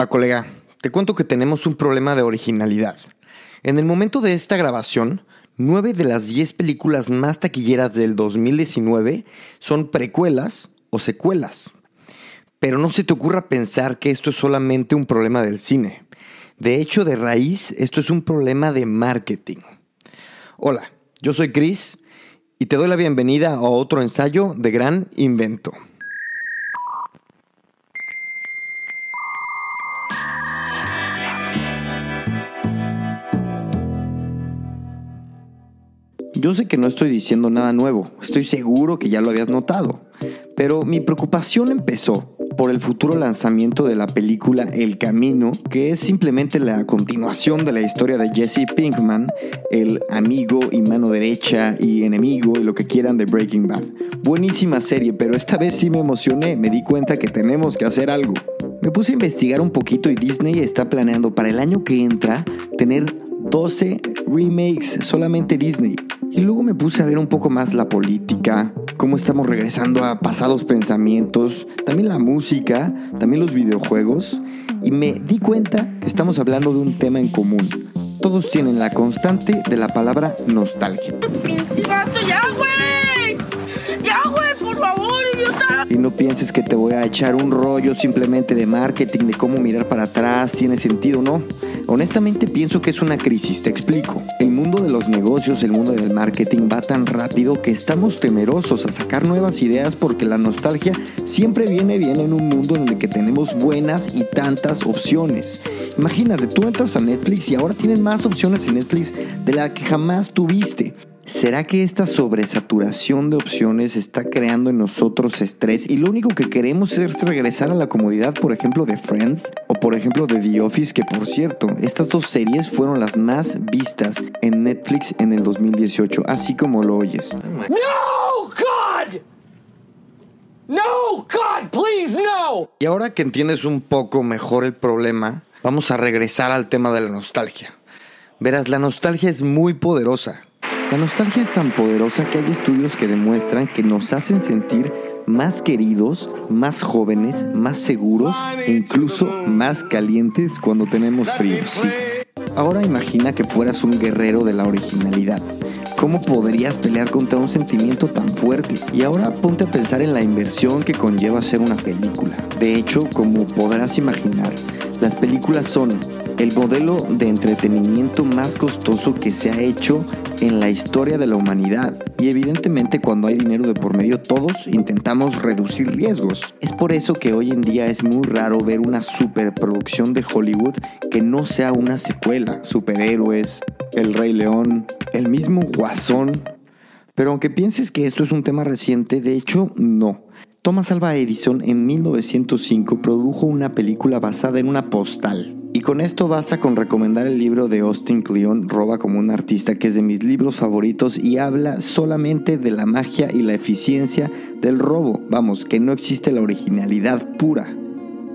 Ah, colega, te cuento que tenemos un problema de originalidad. En el momento de esta grabación, nueve de las diez películas más taquilleras del 2019 son precuelas o secuelas. Pero no se te ocurra pensar que esto es solamente un problema del cine. De hecho, de raíz, esto es un problema de marketing. Hola, yo soy Chris y te doy la bienvenida a otro ensayo de Gran Invento. Yo sé que no estoy diciendo nada nuevo, estoy seguro que ya lo habías notado, pero mi preocupación empezó por el futuro lanzamiento de la película El Camino, que es simplemente la continuación de la historia de Jesse Pinkman, el amigo y mano derecha y enemigo y lo que quieran de Breaking Bad. Buenísima serie, pero esta vez sí me emocioné, me di cuenta que tenemos que hacer algo. Me puse a investigar un poquito y Disney está planeando para el año que entra tener 12 remakes, solamente Disney. Y luego me puse a ver un poco más la política, cómo estamos regresando a pasados pensamientos, también la música, también los videojuegos, y me di cuenta que estamos hablando de un tema en común. Todos tienen la constante de la palabra nostalgia. ¡Ya, güey! ¡Ya, güey! ¡Por favor, idiota! Y no pienses que te voy a echar un rollo simplemente de marketing, de cómo mirar para atrás, tiene sentido, ¿no? Honestamente pienso que es una crisis, te explico. El mundo los negocios, el mundo del marketing va tan rápido que estamos temerosos a sacar nuevas ideas porque la nostalgia siempre viene bien en un mundo en el que tenemos buenas y tantas opciones. Imagínate, tú entras a Netflix y ahora tienen más opciones en Netflix de la que jamás tuviste. ¿Será que esta sobresaturación de opciones está creando en nosotros estrés y lo único que queremos es regresar a la comodidad, por ejemplo, de Friends o por ejemplo de The Office, que por cierto, estas dos series fueron las más vistas en Netflix en el 2018, así como lo oyes? ¡No, God! ¡No, God, please, no! Y ahora que entiendes un poco mejor el problema, vamos a regresar al tema de la nostalgia. Verás, la nostalgia es muy poderosa. La nostalgia es tan poderosa que hay estudios que demuestran que nos hacen sentir más queridos, más jóvenes, más seguros e incluso más calientes cuando tenemos frío. Sí. Ahora imagina que fueras un guerrero de la originalidad. ¿Cómo podrías pelear contra un sentimiento tan fuerte? Y ahora ponte a pensar en la inversión que conlleva hacer una película. De hecho, como podrás imaginar, las películas son el modelo de entretenimiento más costoso que se ha hecho en la historia de la humanidad. Y evidentemente cuando hay dinero de por medio todos intentamos reducir riesgos. Es por eso que hoy en día es muy raro ver una superproducción de Hollywood que no sea una secuela. Superhéroes, El Rey León, el mismo Guasón. Pero aunque pienses que esto es un tema reciente, de hecho no. Thomas Alva Edison en 1905 produjo una película basada en una postal. Y con esto basta con recomendar el libro de Austin Kleon, Roba como un artista, que es de mis libros favoritos y habla solamente de la magia y la eficiencia del robo. Vamos, que no existe la originalidad pura.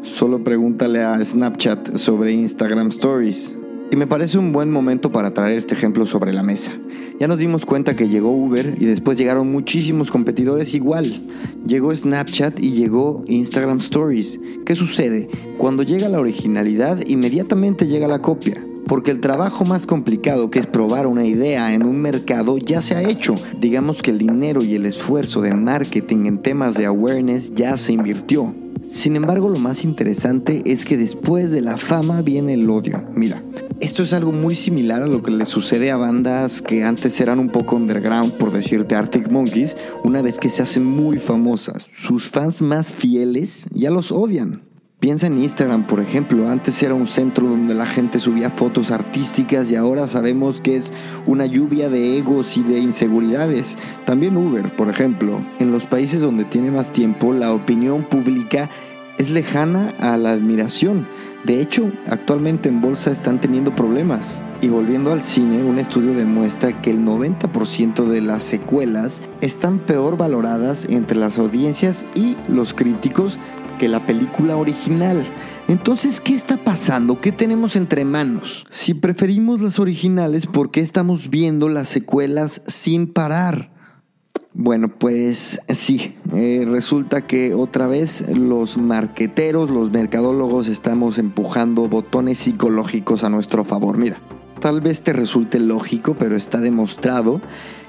Solo pregúntale a Snapchat sobre Instagram Stories. Y me parece un buen momento para traer este ejemplo sobre la mesa. Ya nos dimos cuenta que llegó Uber y después llegaron muchísimos competidores igual. Llegó Snapchat y llegó Instagram Stories. ¿Qué sucede? Cuando llega la originalidad, inmediatamente llega la copia. Porque el trabajo más complicado que es probar una idea en un mercado ya se ha hecho. Digamos que el dinero y el esfuerzo de marketing en temas de awareness ya se invirtió. Sin embargo, lo más interesante es que después de la fama viene el odio. Mira, esto es algo muy similar a lo que le sucede a bandas que antes eran un poco underground, por decirte Arctic Monkeys, una vez que se hacen muy famosas. Sus fans más fieles ya los odian. Piensa en Instagram, por ejemplo. Antes era un centro donde la gente subía fotos artísticas y ahora sabemos que es una lluvia de egos y de inseguridades. También Uber, por ejemplo. En los países donde tiene más tiempo, la opinión pública es lejana a la admiración. De hecho, actualmente en bolsa están teniendo problemas. Y volviendo al cine, un estudio demuestra que el 90% de las secuelas están peor valoradas entre las audiencias y los críticos que la película original. Entonces, ¿qué está pasando? ¿Qué tenemos entre manos? Si preferimos las originales, ¿por qué estamos viendo las secuelas sin parar? Bueno, pues sí, eh, resulta que otra vez los marqueteros, los mercadólogos estamos empujando botones psicológicos a nuestro favor. Mira, tal vez te resulte lógico, pero está demostrado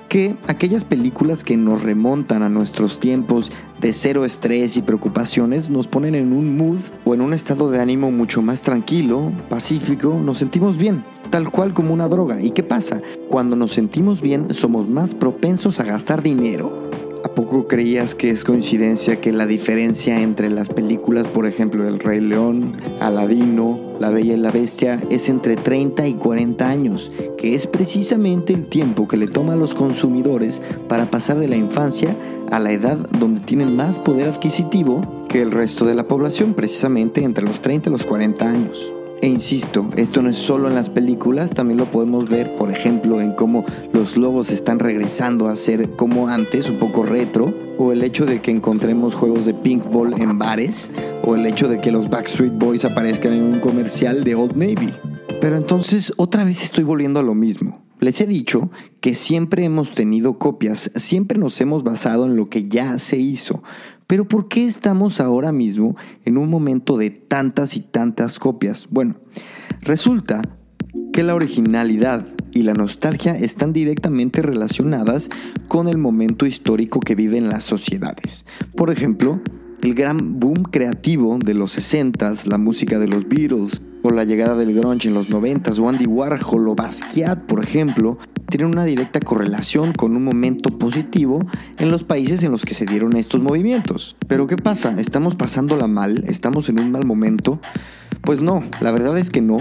que aquellas películas que nos remontan a nuestros tiempos de cero estrés y preocupaciones nos ponen en un mood o en un estado de ánimo mucho más tranquilo, pacífico, nos sentimos bien, tal cual como una droga. ¿Y qué pasa? Cuando nos sentimos bien somos más propensos a gastar dinero. ¿A poco creías que es coincidencia que la diferencia entre las películas, por ejemplo, El Rey León, Aladino, La Bella y la Bestia, es entre 30 y 40 años, que es precisamente el tiempo que le toma a los consumidores para pasar de la infancia a la edad donde tienen más poder adquisitivo que el resto de la población, precisamente entre los 30 y los 40 años? E insisto, esto no es solo en las películas, también lo podemos ver, por ejemplo, en cómo los logos están regresando a ser como antes, un poco retro, o el hecho de que encontremos juegos de pinkball en bares, o el hecho de que los Backstreet Boys aparezcan en un comercial de Old Navy. Pero entonces otra vez estoy volviendo a lo mismo. Les he dicho que siempre hemos tenido copias, siempre nos hemos basado en lo que ya se hizo. Pero ¿por qué estamos ahora mismo en un momento de tantas y tantas copias? Bueno, resulta que la originalidad y la nostalgia están directamente relacionadas con el momento histórico que viven las sociedades. Por ejemplo, el gran boom creativo de los 60s, la música de los Beatles, o la llegada del grunge en los 90s, o Andy Warhol o Basquiat, por ejemplo, tienen una directa correlación con un momento positivo en los países en los que se dieron estos movimientos. Pero ¿qué pasa? ¿Estamos pasándola mal? ¿Estamos en un mal momento? Pues no, la verdad es que no,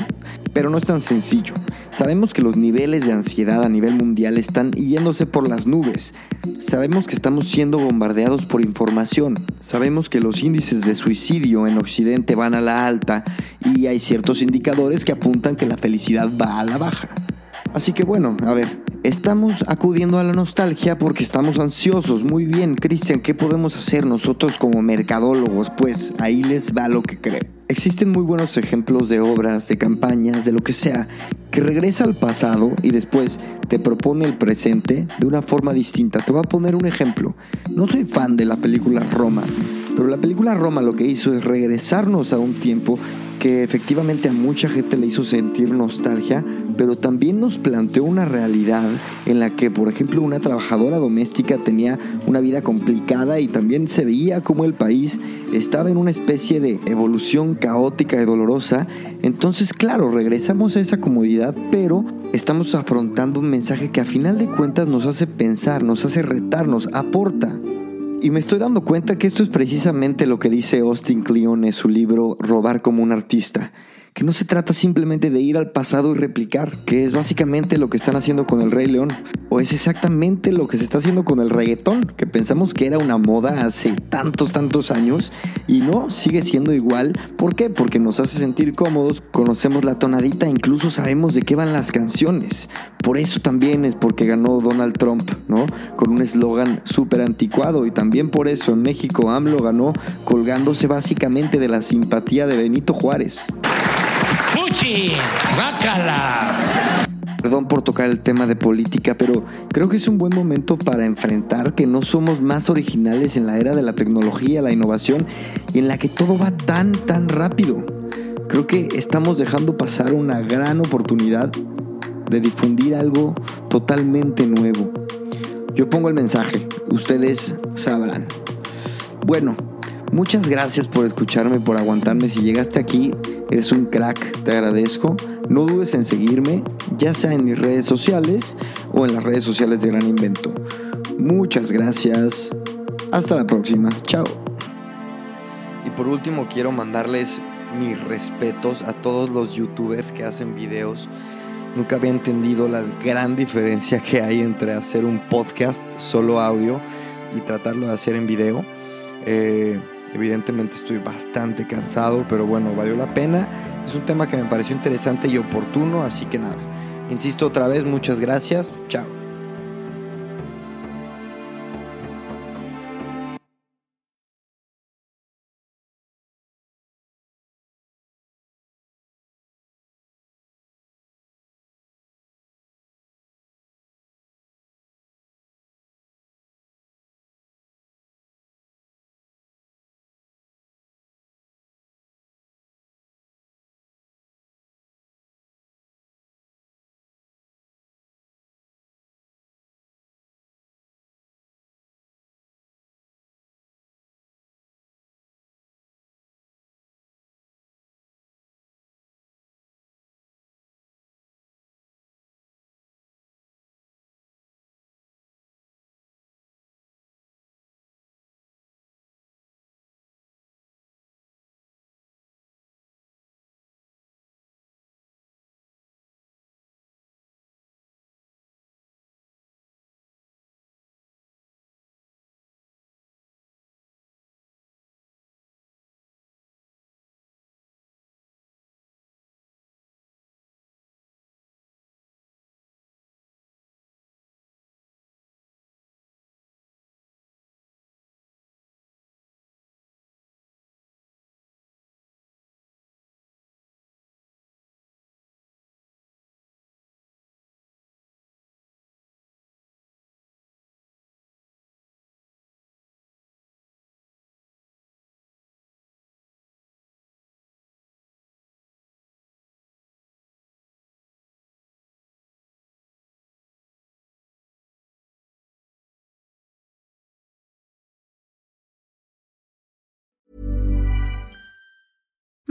pero no es tan sencillo. Sabemos que los niveles de ansiedad a nivel mundial están yéndose por las nubes. Sabemos que estamos siendo bombardeados por información. Sabemos que los índices de suicidio en Occidente van a la alta y hay ciertos indicadores que apuntan que la felicidad va a la baja. Así que bueno, a ver, estamos acudiendo a la nostalgia porque estamos ansiosos. Muy bien, Cristian, ¿qué podemos hacer nosotros como mercadólogos? Pues ahí les va lo que creo. Existen muy buenos ejemplos de obras, de campañas, de lo que sea, que regresa al pasado y después te propone el presente de una forma distinta. Te voy a poner un ejemplo. No soy fan de la película Roma, pero la película Roma lo que hizo es regresarnos a un tiempo que efectivamente a mucha gente le hizo sentir nostalgia, pero también nos planteó una realidad en la que, por ejemplo, una trabajadora doméstica tenía una vida complicada y también se veía como el país estaba en una especie de evolución caótica y dolorosa. Entonces, claro, regresamos a esa comodidad, pero estamos afrontando un mensaje que a final de cuentas nos hace pensar, nos hace retarnos, aporta. Y me estoy dando cuenta que esto es precisamente lo que dice Austin Kleon en su libro Robar como un artista que no se trata simplemente de ir al pasado y replicar, que es básicamente lo que están haciendo con el Rey León, o es exactamente lo que se está haciendo con el reggaetón, que pensamos que era una moda hace tantos, tantos años, y no, sigue siendo igual. ¿Por qué? Porque nos hace sentir cómodos, conocemos la tonadita, incluso sabemos de qué van las canciones. Por eso también es porque ganó Donald Trump, ¿no? Con un eslogan súper anticuado, y también por eso en México AMLO ganó colgándose básicamente de la simpatía de Benito Juárez. ¡Fuchi! ¡Bácala! Perdón por tocar el tema de política, pero creo que es un buen momento para enfrentar que no somos más originales en la era de la tecnología, la innovación y en la que todo va tan, tan rápido. Creo que estamos dejando pasar una gran oportunidad de difundir algo totalmente nuevo. Yo pongo el mensaje, ustedes sabrán. Bueno, muchas gracias por escucharme, por aguantarme. Si llegaste aquí, eres un crack, te agradezco. No dudes en seguirme, ya sea en mis redes sociales o en las redes sociales de Gran Invento. Muchas gracias. Hasta la próxima. Chao. Y por último quiero mandarles mis respetos a todos los youtubers que hacen videos. Nunca había entendido la gran diferencia que hay entre hacer un podcast solo audio y tratarlo de hacer en video. Eh, Evidentemente estoy bastante cansado, pero bueno, valió la pena. Es un tema que me pareció interesante y oportuno, así que nada. Insisto otra vez, muchas gracias. Chao.